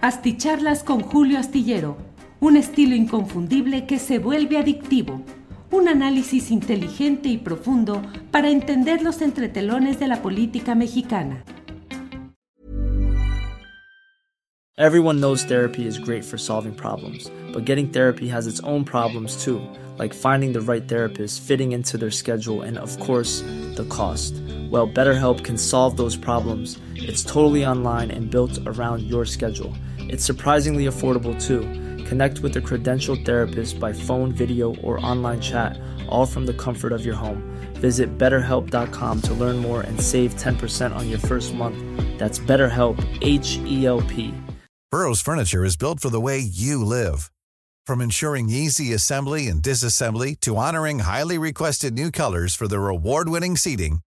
Asticharlas con Julio Astillero, un estilo inconfundible que se vuelve adictivo. Un análisis inteligente y profundo para entender los entretelones de la política mexicana. Everyone knows therapy is great for solving problems, but getting therapy has its own problems too, like finding the right therapist, fitting into their schedule, and of course, the cost. Well, BetterHelp can solve those problems. It's totally online and built around your schedule. It's surprisingly affordable too. Connect with a credentialed therapist by phone, video, or online chat, all from the comfort of your home. Visit betterhelp.com to learn more and save 10% on your first month. That's BetterHelp, H E L P. Burrow's Furniture is built for the way you live. From ensuring easy assembly and disassembly to honoring highly requested new colors for their award winning seating,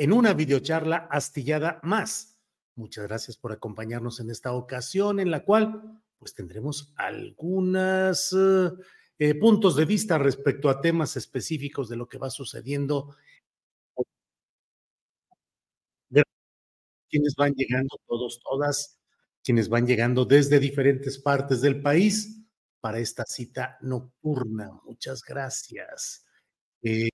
en una videocharla astillada más. Muchas gracias por acompañarnos en esta ocasión en la cual pues tendremos algunos eh, puntos de vista respecto a temas específicos de lo que va sucediendo. Quienes van llegando, todos, todas, quienes van llegando desde diferentes partes del país para esta cita nocturna. Muchas gracias. Eh,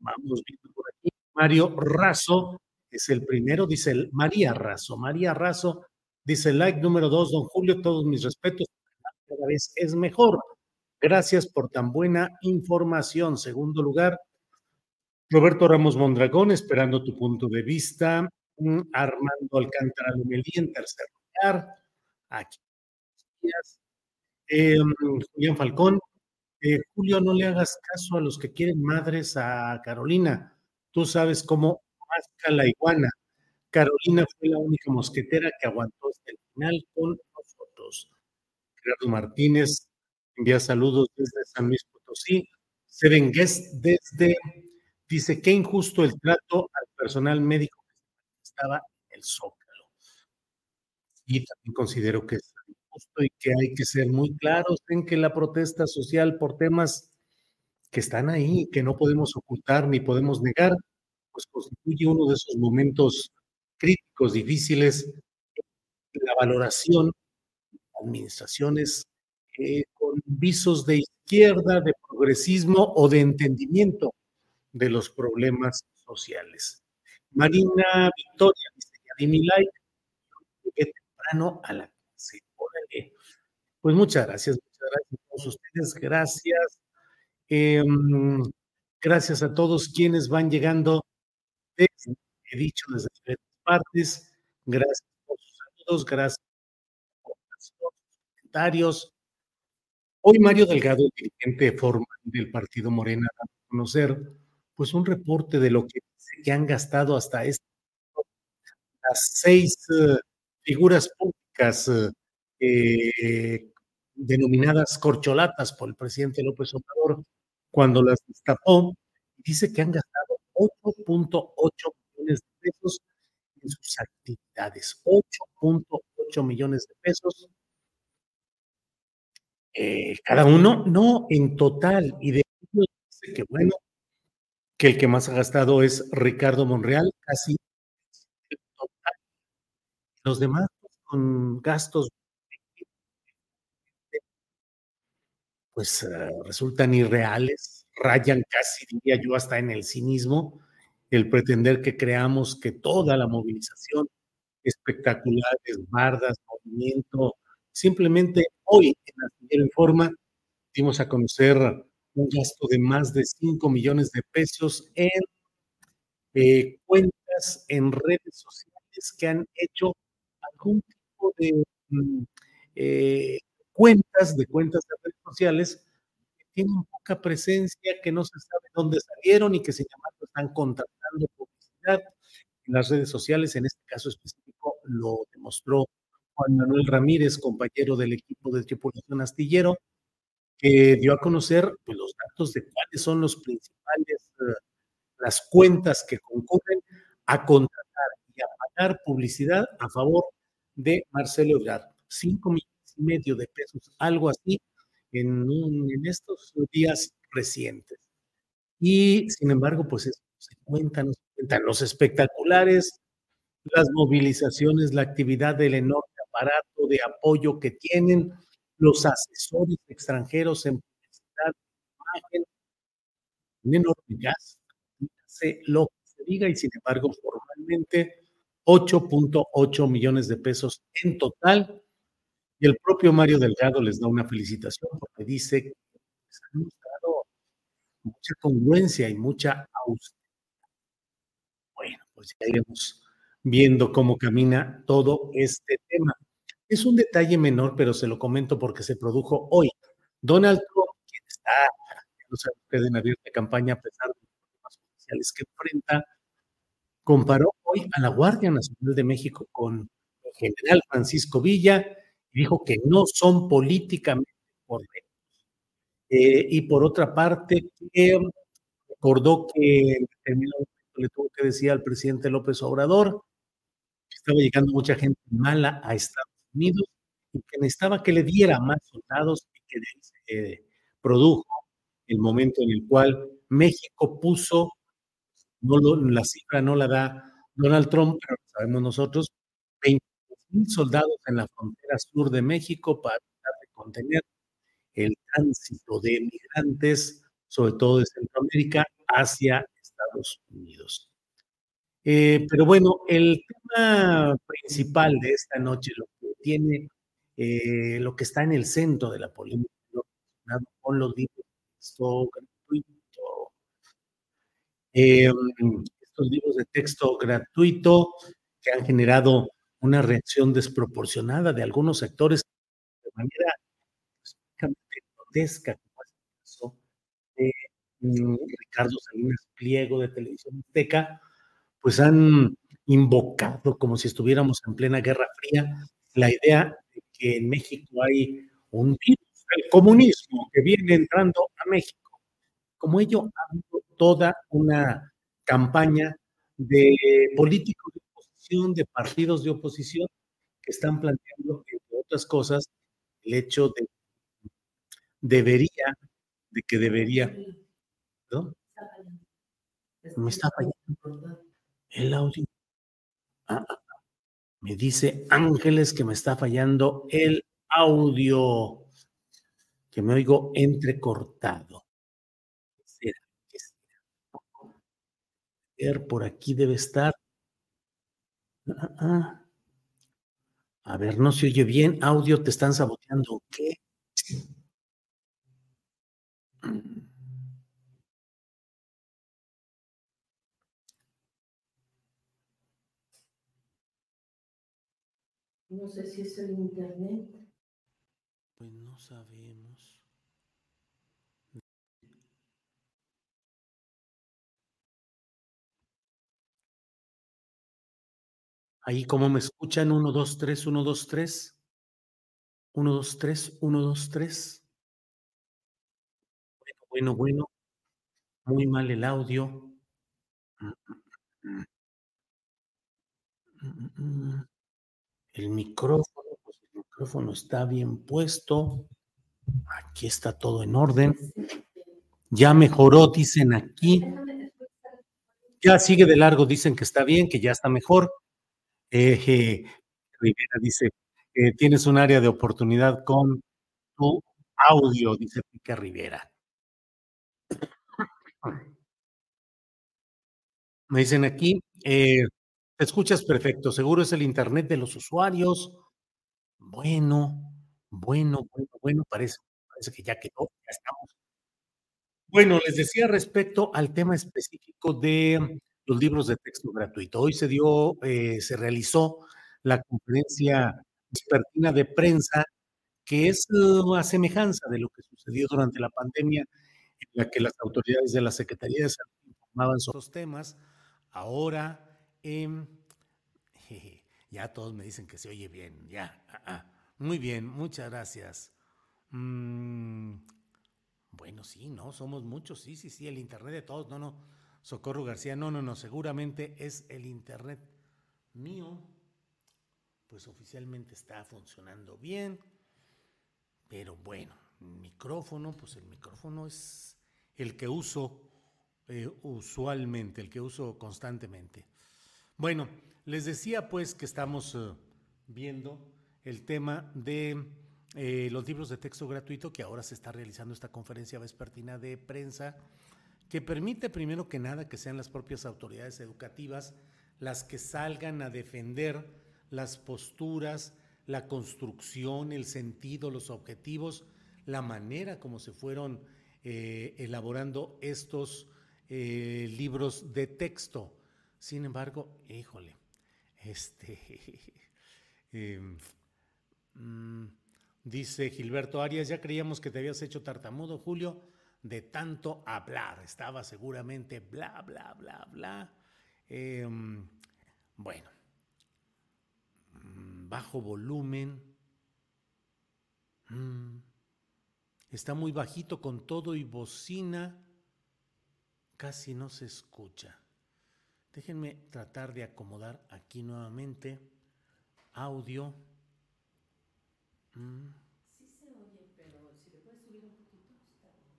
vamos viendo por aquí. Mario Razo es el primero, dice María Razo. María Razo dice like número dos, don Julio, todos mis respetos. Cada vez es mejor. Gracias por tan buena información. Segundo lugar, Roberto Ramos Mondragón, esperando tu punto de vista. Mm, Armando Alcántara Lumelí en tercer lugar. Aquí. Eh, Julián Falcón, eh, Julio, no le hagas caso a los que quieren madres a Carolina. Tú sabes cómo masca la iguana. Carolina fue la única mosquetera que aguantó hasta el final con nosotros. Gerardo Martínez envía saludos desde San Luis Potosí. Seven Guest desde, dice, qué injusto el trato al personal médico que estaba en el Zócalo. Y también considero que es y que hay que ser muy claros en que la protesta social por temas que están ahí, que no podemos ocultar ni podemos negar, pues constituye uno de esos momentos críticos, difíciles, la valoración de administraciones eh, con visos de izquierda, de progresismo o de entendimiento de los problemas sociales. Marina Victoria dice, mi like, llegué temprano a la pues muchas gracias, muchas gracias a todos ustedes, gracias. Em, gracias a todos quienes van llegando, he dicho, desde diferentes partes. Gracias por sus saludos, gracias por sus comentarios. Hoy Mario Delgado, el dirigente formal del Partido Morena, a conocer pues un reporte de lo que, que han gastado hasta este las seis uh, figuras públicas uh, eh, denominadas corcholatas por el presidente López Obrador cuando las destapó, dice que han gastado 8.8 millones de pesos en sus actividades. 8.8 millones de pesos. Eh, cada uno, no en total. Y de hecho dice que bueno, que el que más ha gastado es Ricardo Monreal, casi el total. Los demás pues, con gastos pues eh, resultan irreales, rayan casi, diría yo, hasta en el cinismo, el pretender que creamos que toda la movilización, espectaculares, bardas, movimiento, simplemente hoy en la primera Informa dimos a conocer un gasto de más de 5 millones de pesos en eh, cuentas en redes sociales que han hecho algún tipo de mm, eh, cuentas, de cuentas de redes sociales, que tienen poca presencia, que no se sabe dónde salieron y que sin embargo están contratando publicidad en las redes sociales. En este caso específico lo demostró Juan Manuel Ramírez, compañero del equipo de tripulación astillero, que dio a conocer pues, los datos de cuáles son los principales, uh, las cuentas que concurren a contratar y a pagar publicidad a favor de Marcelo Ebrard. Cinco millones medio de pesos, algo así, en, en estos días recientes. Y sin embargo, pues eso se cuentan, se cuentan los espectaculares, las movilizaciones, la actividad del enorme aparato de apoyo que tienen los asesores extranjeros en publicidad, imagen, un enorme gasto, lo que se diga y sin embargo formalmente 8.8 millones de pesos en total y el propio Mario Delgado les da una felicitación porque dice que han mostrado mucha congruencia y mucha austeridad. Bueno, pues ya iremos viendo cómo camina todo este tema. Es un detalle menor, pero se lo comento porque se produjo hoy. Donald Trump, quien está, no sé, en abierta campaña a pesar de los problemas sociales que enfrenta, comparó hoy a la Guardia Nacional de México con el general Francisco Villa dijo que no son políticamente correctos. Eh, y por otra parte, eh, recordó que en determinado momento le tuvo que decir al presidente López Obrador estaba llegando mucha gente mala a Estados Unidos y que necesitaba que le diera más soldados y que se eh, produjo el momento en el cual México puso, no lo, la cifra no la da Donald Trump, pero lo sabemos nosotros, 20 mil soldados en la frontera sur de México para tratar de contener el tránsito de migrantes, sobre todo de Centroamérica, hacia Estados Unidos. Eh, pero bueno, el tema principal de esta noche, lo que tiene, eh, lo que está en el centro de la polémica, con los libros de texto gratuito. Eh, estos libros de texto gratuito que han generado una reacción desproporcionada de algunos sectores de manera pues, grotesca, como es el caso de mm, Ricardo Salinas Pliego de Televisión Azteca, pues han invocado como si estuviéramos en plena Guerra Fría la idea de que en México hay un virus, el comunismo, que viene entrando a México. Como ello, ha habido toda una campaña de políticos de partidos de oposición, que están planteando, entre otras cosas, el hecho de debería, de que debería, ¿no? Me está fallando el audio. Ah, ah, ah, me dice Ángeles que me está fallando el audio, que me oigo entrecortado. ¿Qué será? Por aquí debe estar. A ver, no se oye bien. Audio, te están saboteando. ¿Qué? No sé si es el internet. Pues no sabemos. Ahí como me escuchan, 1, 2, 3, 1, 2, 3. 1, 2, 3, 1, 2, 3. Bueno, bueno, bueno. Muy mal el audio. El micrófono, pues el micrófono está bien puesto. Aquí está todo en orden. Ya mejoró, dicen aquí. Ya sigue de largo, dicen que está bien, que ya está mejor. Eh, Rivera dice, eh, tienes un área de oportunidad con tu audio, dice Pica Rivera. Me dicen aquí, eh, te escuchas perfecto, seguro es el internet de los usuarios. Bueno, bueno, bueno, bueno, parece, parece que ya quedó, ya estamos. Bueno, les decía respecto al tema específico de los libros de texto gratuito. Hoy se dio, eh, se realizó la conferencia expertina de prensa, que es una semejanza de lo que sucedió durante la pandemia, en la que las autoridades de la Secretaría de Salud informaban sobre los temas. Ahora Em, Ya todos me dicen que se oye bien, ya. Ah, ah. Muy bien, muchas gracias. Mm, bueno, sí, no, somos muchos, sí, sí, sí, el Internet de todos, no, no. Socorro García, no, no, no, seguramente es el Internet mío. Pues oficialmente está funcionando bien, pero bueno, micrófono, pues el micrófono es el que uso eh, usualmente, el que uso constantemente. Bueno, les decía pues que estamos eh, viendo el tema de eh, los libros de texto gratuito, que ahora se está realizando esta conferencia vespertina de prensa, que permite primero que nada que sean las propias autoridades educativas las que salgan a defender las posturas, la construcción, el sentido, los objetivos, la manera como se fueron eh, elaborando estos eh, libros de texto. Sin embargo, híjole, este, em, mm, dice Gilberto Arias, ya creíamos que te habías hecho tartamudo, Julio, de tanto hablar. Estaba seguramente bla, bla, bla, bla. Em, bueno, mm, bajo volumen. Mm, está muy bajito con todo y bocina. Casi no se escucha. Déjenme tratar de acomodar aquí nuevamente audio. Mm. Sí se oye, pero si le puedes subir un poquito, está bien.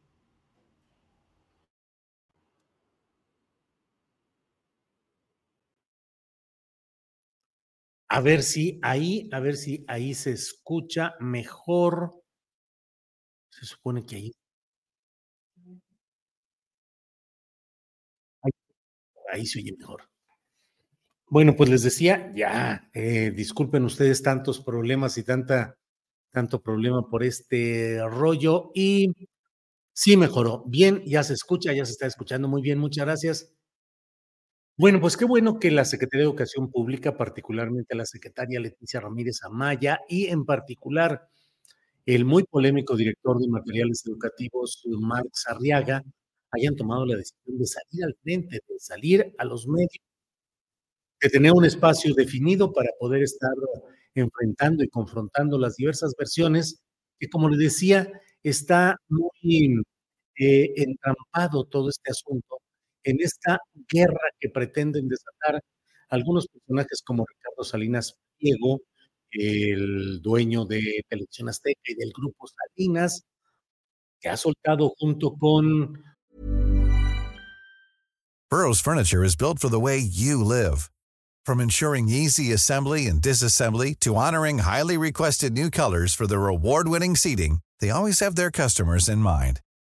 A ver si ahí, a ver si ahí se escucha mejor. Se supone que ahí. Ahí, se oye mejor. Bueno, pues les decía, ya, eh, disculpen ustedes tantos problemas y tanta, tanto problema por este rollo. Y sí mejoró. Bien, ya se escucha, ya se está escuchando muy bien. Muchas gracias. Bueno, pues qué bueno que la Secretaría de Educación Pública, particularmente la secretaria Leticia Ramírez Amaya y en particular el muy polémico director de materiales educativos, Marx Arriaga, hayan tomado la decisión de salir al frente, de salir a los medios, de tener un espacio definido para poder estar enfrentando y confrontando las diversas versiones, que como le decía, está muy eh, entrampado todo este asunto en esta guerra que pretenden desatar algunos personajes como Ricardo Salinas Pliego, el dueño de Televisión Azteca y del grupo Salinas, que ha soltado junto con... Burroughs Furniture is built for the way you live. From ensuring easy assembly and disassembly to honoring highly requested new colors for their award-winning seating, they always have their customers in mind.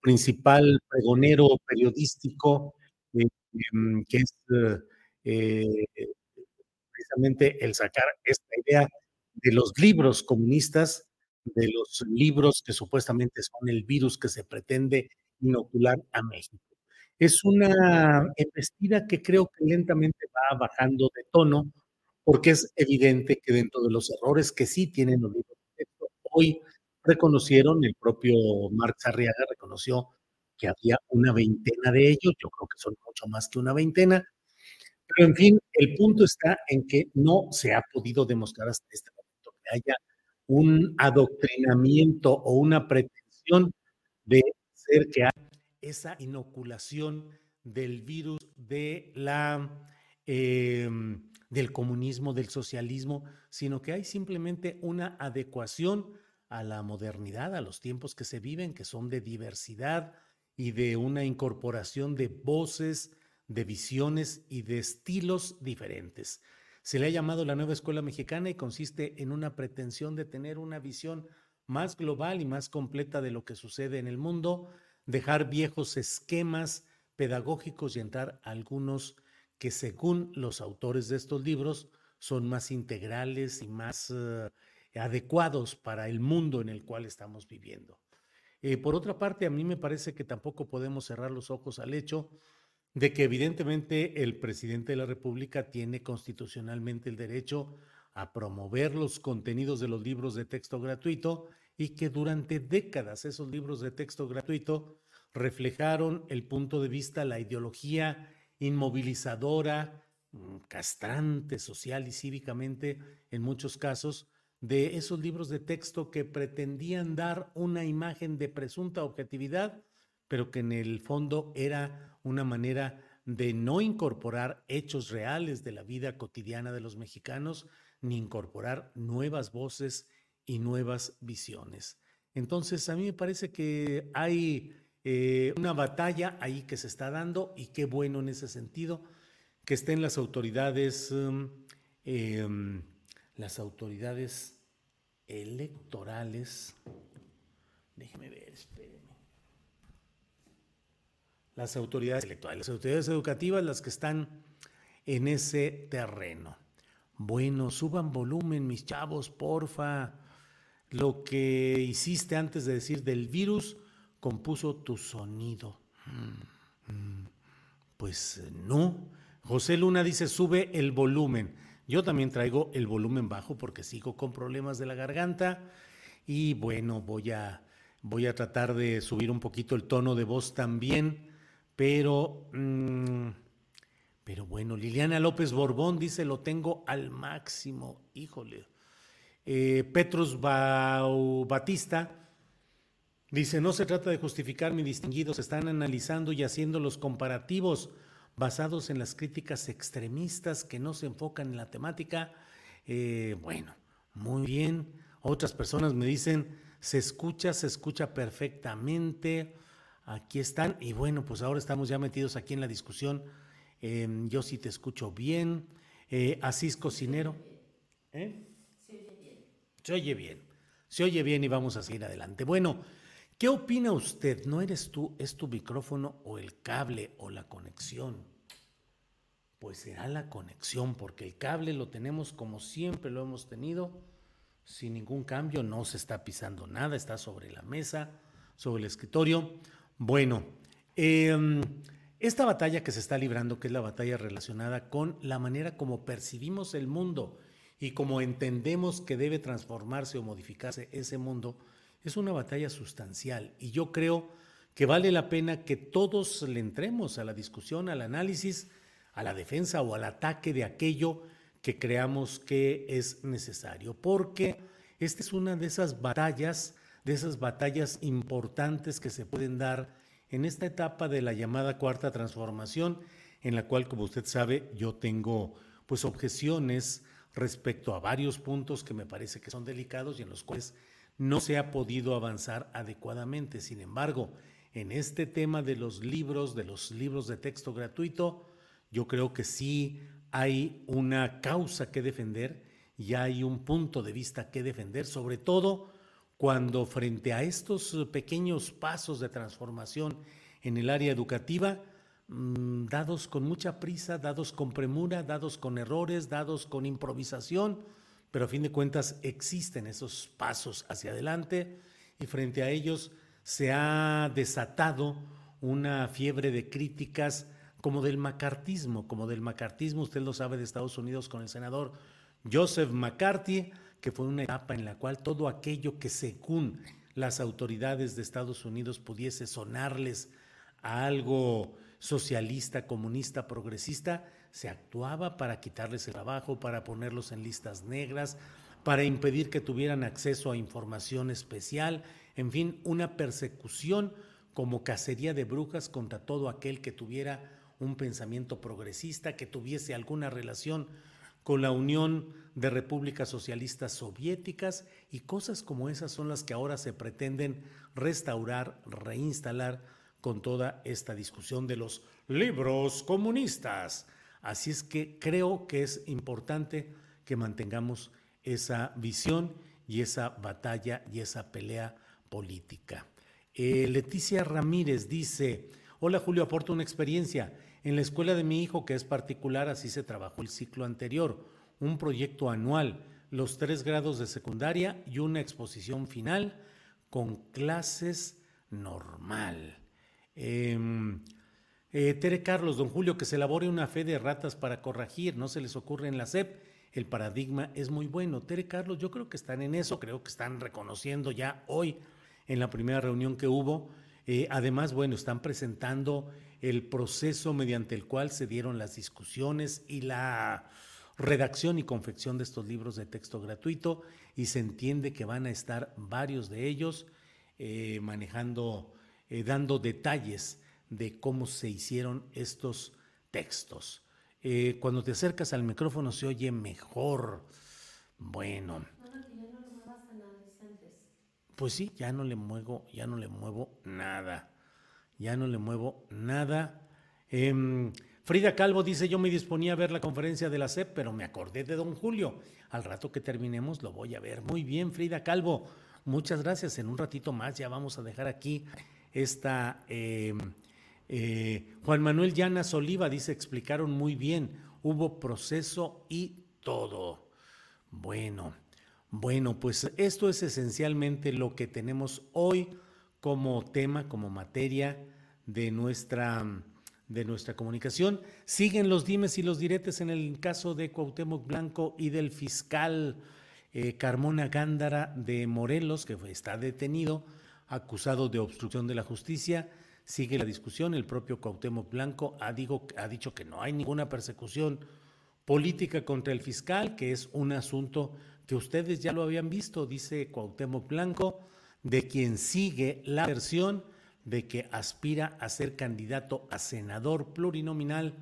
Principal pregonero periodístico, eh, eh, que es eh, precisamente el sacar esta idea de los libros comunistas, de los libros que supuestamente son el virus que se pretende inocular a México. Es una embestida que creo que lentamente va bajando de tono, porque es evidente que dentro de los errores que sí tienen los libros hoy reconocieron, el propio Marx Arriaga reconoció que había una veintena de ellos, yo creo que son mucho más que una veintena, pero en fin, el punto está en que no se ha podido demostrar hasta este momento que haya un adoctrinamiento o una pretensión de ser que haya esa inoculación del virus de la eh, del comunismo, del socialismo, sino que hay simplemente una adecuación a la modernidad, a los tiempos que se viven, que son de diversidad y de una incorporación de voces, de visiones y de estilos diferentes. Se le ha llamado la nueva escuela mexicana y consiste en una pretensión de tener una visión más global y más completa de lo que sucede en el mundo, dejar viejos esquemas pedagógicos y entrar a algunos que según los autores de estos libros son más integrales y más uh, adecuados para el mundo en el cual estamos viviendo. Eh, por otra parte, a mí me parece que tampoco podemos cerrar los ojos al hecho de que evidentemente el presidente de la República tiene constitucionalmente el derecho a promover los contenidos de los libros de texto gratuito y que durante décadas esos libros de texto gratuito reflejaron el punto de vista, la ideología inmovilizadora, mm, castrante social y cívicamente en muchos casos de esos libros de texto que pretendían dar una imagen de presunta objetividad, pero que en el fondo era una manera de no incorporar hechos reales de la vida cotidiana de los mexicanos, ni incorporar nuevas voces y nuevas visiones. Entonces, a mí me parece que hay eh, una batalla ahí que se está dando y qué bueno en ese sentido que estén las autoridades, um, eh, las autoridades electorales. Déjeme ver, espéreme. Las autoridades electorales, las autoridades educativas, las que están en ese terreno. Bueno, suban volumen, mis chavos, porfa. Lo que hiciste antes de decir del virus compuso tu sonido. Mm, mm. Pues eh, no. José Luna dice, sube el volumen. Yo también traigo el volumen bajo porque sigo con problemas de la garganta y bueno, voy a, voy a tratar de subir un poquito el tono de voz también, pero, mmm, pero bueno, Liliana López Borbón dice, lo tengo al máximo, híjole. Eh, Petrus Batista dice, no se trata de justificar mi distinguido, se están analizando y haciendo los comparativos basados en las críticas extremistas que no se enfocan en la temática. Eh, bueno, muy bien. Otras personas me dicen, se escucha, se escucha perfectamente. Aquí están. Y bueno, pues ahora estamos ya metidos aquí en la discusión. Yo sí te escucho bien. Eh, Asís Cocinero. ¿Eh? Se oye bien. Se oye bien. Se oye bien y vamos a seguir adelante. Bueno, ¿Qué opina usted? ¿No eres tú? ¿Es tu micrófono o el cable o la conexión? Pues será la conexión, porque el cable lo tenemos como siempre lo hemos tenido, sin ningún cambio, no se está pisando nada, está sobre la mesa, sobre el escritorio. Bueno, eh, esta batalla que se está librando, que es la batalla relacionada con la manera como percibimos el mundo y como entendemos que debe transformarse o modificarse ese mundo, es una batalla sustancial y yo creo que vale la pena que todos le entremos a la discusión, al análisis, a la defensa o al ataque de aquello que creamos que es necesario, porque esta es una de esas batallas, de esas batallas importantes que se pueden dar en esta etapa de la llamada cuarta transformación, en la cual, como usted sabe, yo tengo pues objeciones respecto a varios puntos que me parece que son delicados y en los cuales no se ha podido avanzar adecuadamente. Sin embargo, en este tema de los libros, de los libros de texto gratuito, yo creo que sí hay una causa que defender y hay un punto de vista que defender, sobre todo cuando frente a estos pequeños pasos de transformación en el área educativa, mm, dados con mucha prisa, dados con premura, dados con errores, dados con improvisación, pero a fin de cuentas existen esos pasos hacia adelante y frente a ellos se ha desatado una fiebre de críticas como del macartismo, como del macartismo, usted lo sabe de Estados Unidos con el senador Joseph McCarthy, que fue una etapa en la cual todo aquello que según las autoridades de Estados Unidos pudiese sonarles a algo socialista, comunista, progresista, se actuaba para quitarles el trabajo, para ponerlos en listas negras, para impedir que tuvieran acceso a información especial, en fin, una persecución como cacería de brujas contra todo aquel que tuviera un pensamiento progresista, que tuviese alguna relación con la Unión de Repúblicas Socialistas Soviéticas y cosas como esas son las que ahora se pretenden restaurar, reinstalar con toda esta discusión de los libros comunistas. Así es que creo que es importante que mantengamos esa visión y esa batalla y esa pelea política. Eh, Leticia Ramírez dice, hola Julio, aporto una experiencia. En la escuela de mi hijo, que es particular, así se trabajó el ciclo anterior, un proyecto anual, los tres grados de secundaria y una exposición final con clases normal. Em, eh, Tere Carlos, don Julio, que se elabore una fe de ratas para corregir, no se les ocurre en la SEP. El paradigma es muy bueno. Tere Carlos, yo creo que están en eso, creo que están reconociendo ya hoy en la primera reunión que hubo. Eh, además, bueno, están presentando el proceso mediante el cual se dieron las discusiones y la redacción y confección de estos libros de texto gratuito y se entiende que van a estar varios de ellos eh, manejando, dando detalles de cómo se hicieron estos textos. Eh, cuando te acercas al micrófono se oye mejor. Bueno. Pues sí, ya no le muevo, ya no le muevo nada. Ya no le muevo nada. Em, Frida Calvo dice, yo me disponía a ver la conferencia de la CEP, pero me acordé de don Julio. Al rato que terminemos lo voy a ver. Muy bien, Frida Calvo. Muchas gracias. En un ratito más ya vamos a dejar aquí esta... Eh, eh, Juan Manuel Llanas Oliva dice, explicaron muy bien, hubo proceso y todo. Bueno, bueno, pues esto es esencialmente lo que tenemos hoy como tema, como materia de nuestra de nuestra comunicación. Siguen los dimes y los diretes en el caso de Cuauhtémoc Blanco y del fiscal eh, Carmona Gándara de Morelos, que está detenido, acusado de obstrucción de la justicia. Sigue la discusión. El propio Cuauhtémoc Blanco ha, dicho que no hay ninguna persecución política contra el fiscal, que es un asunto que ustedes ya lo habían visto, dice Cuauhtémoc Blanco, de quien sigue la versión de que aspira a ser candidato a senador plurinominal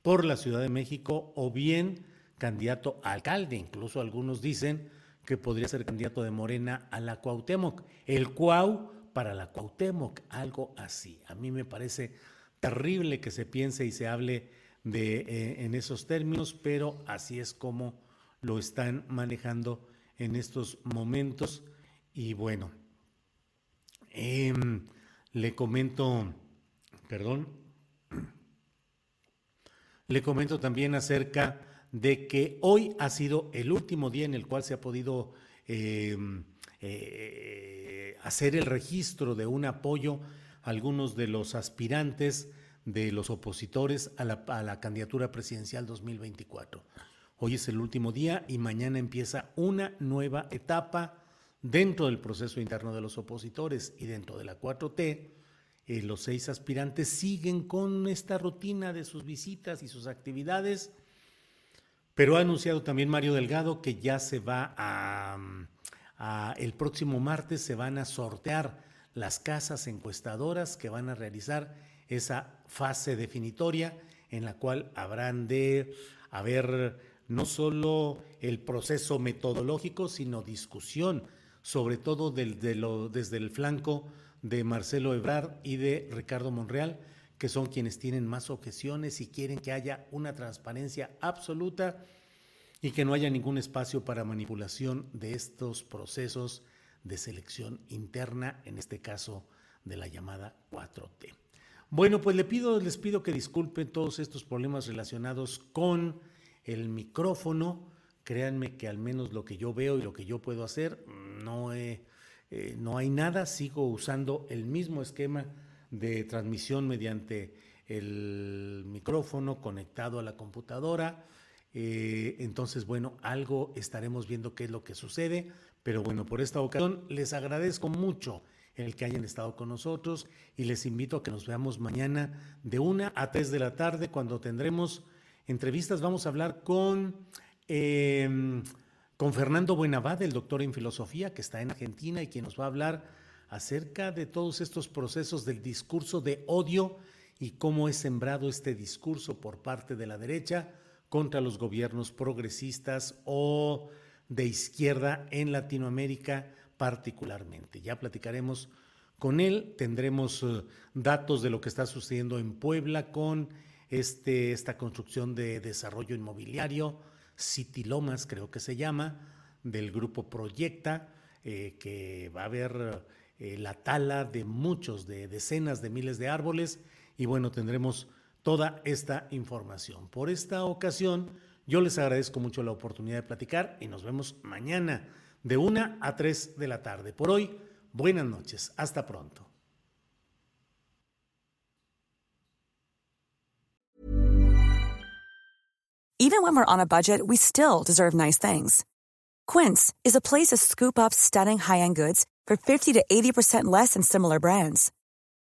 por la Ciudad de México o bien candidato a alcalde. Incluso algunos dicen que podría ser candidato de Morena a la Cuauhtémoc. El Cuau para la Cuauhtémoc, algo así. A mí me parece terrible que se piense y se hable de, eh, en esos términos, pero así es como lo están manejando en estos momentos. Y bueno, eh, le comento, perdón, le comento también acerca de que hoy ha sido el último día en el cual se ha podido em, eh, hacer el registro de un apoyo a algunos de los aspirantes de los opositores a la, a la candidatura presidencial 2024. Hoy es el último día y mañana empieza una nueva etapa Dentro del proceso interno de los opositores y dentro de la 4T, eh, los seis aspirantes siguen con esta rutina de sus visitas y sus actividades, pero ha anunciado también Mario Delgado que ya se va a, el próximo martes se van a sortear las casas encuestadoras que van a realizar esa fase definitoria en la cual habrán de haber no solo el proceso metodológico, sino discusión sobre todo desde el flanco de Marcelo Ebrard y de Ricardo Monreal, que son quienes tienen más objeciones y quieren que haya una transparencia absoluta y que no haya ningún espacio para manipulación de estos procesos de selección interna, en este caso de la llamada 4T. Bueno, pues le pido, les pido que disculpen todos estos problemas relacionados con el micrófono. Créanme que al menos lo que yo veo y lo que yo puedo hacer, no, eh, no hay nada, sigo usando el mismo esquema de transmisión mediante el micrófono conectado a la computadora. Eh, entonces, bueno, algo estaremos viendo qué es lo que sucede, pero bueno, por esta ocasión les agradezco mucho el que hayan estado con nosotros y les invito a que nos veamos mañana de una a tres de la tarde cuando tendremos entrevistas. Vamos a hablar con Em, con Fernando Buenavad, el doctor en filosofía que está en Argentina y quien nos va a hablar acerca de todos estos procesos del discurso de odio y cómo es sembrado este discurso por parte de la derecha contra los gobiernos progresistas o de izquierda en Latinoamérica particularmente. Ya platicaremos con él. Tendremos eh, datos de lo que está sucediendo en Puebla con este, esta construcción de desarrollo inmobiliario, City Lomas creo que se llama, del grupo Proyecta, eh, que va a haber eh, la tala de muchos, de decenas de miles de árboles y bueno, tendremos toda esta información. Por esta ocasión, yo les agradezco mucho la oportunidad de platicar y nos vemos mañana de 1 a 3 de la tarde. Por hoy, buenas noches. Hasta pronto. Even when we're on a budget, we still deserve nice things. Quince is a place to scoop up stunning high-end goods for 50 to 80% less than similar brands.